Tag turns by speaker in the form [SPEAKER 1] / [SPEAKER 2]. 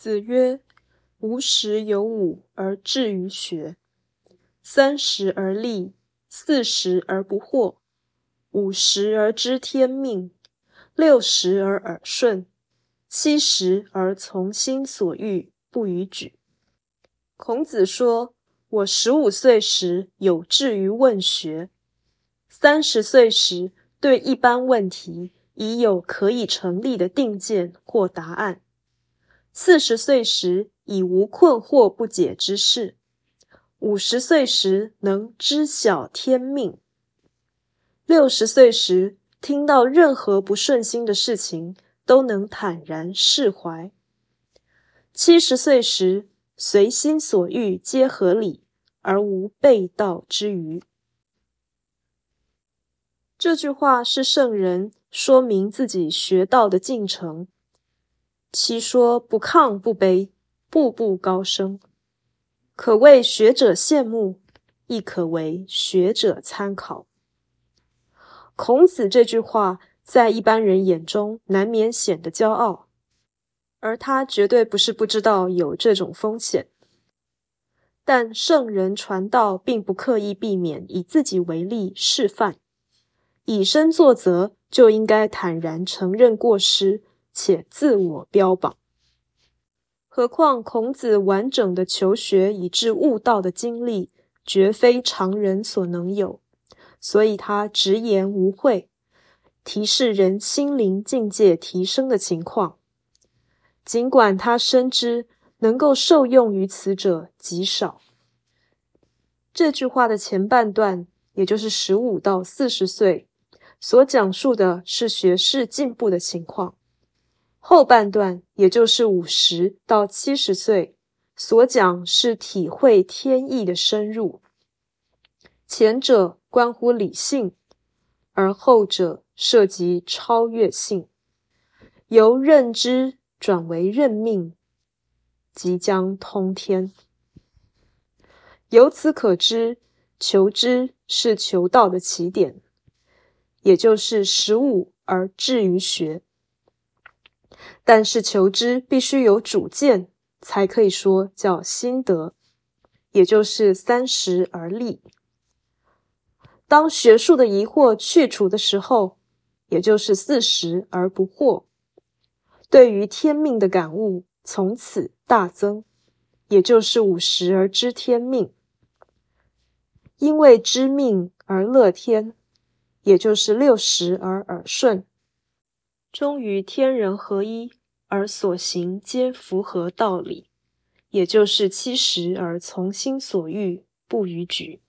[SPEAKER 1] 子曰：“吾十有五而志于学，三十而立，四十而不惑，五十而知天命，六十而耳顺，七十而从心所欲，不逾矩。”孔子说：“我十五岁时有志于问学，三十岁时对一般问题已有可以成立的定见或答案。”四十岁时已无困惑不解之事，五十岁时能知晓天命，六十岁时听到任何不顺心的事情都能坦然释怀，七十岁时随心所欲皆合理，而无背道之余。这句话是圣人说明自己学道的进程。其说不亢不卑，步步高升，可谓学者羡慕，亦可为学者参考。孔子这句话在一般人眼中难免显得骄傲，而他绝对不是不知道有这种风险。但圣人传道并不刻意避免以自己为例示范，以身作则就应该坦然承认过失。且自我标榜，何况孔子完整的求学以致悟道的经历，绝非常人所能有，所以他直言无讳，提示人心灵境界提升的情况。尽管他深知能够受用于此者极少。这句话的前半段，也就是十五到四十岁，所讲述的是学士进步的情况。后半段，也就是五十到七十岁，所讲是体会天意的深入。前者关乎理性，而后者涉及超越性，由认知转为认命，即将通天。由此可知，求知是求道的起点，也就是十五而至于学。但是求知必须有主见，才可以说叫心得，也就是三十而立。当学术的疑惑去除的时候，也就是四十而不惑。对于天命的感悟从此大增，也就是五十而知天命。因为知命而乐天，也就是六十而耳顺。终于天人合一，而所行皆符合道理，也就是七十而从心所欲，不逾矩。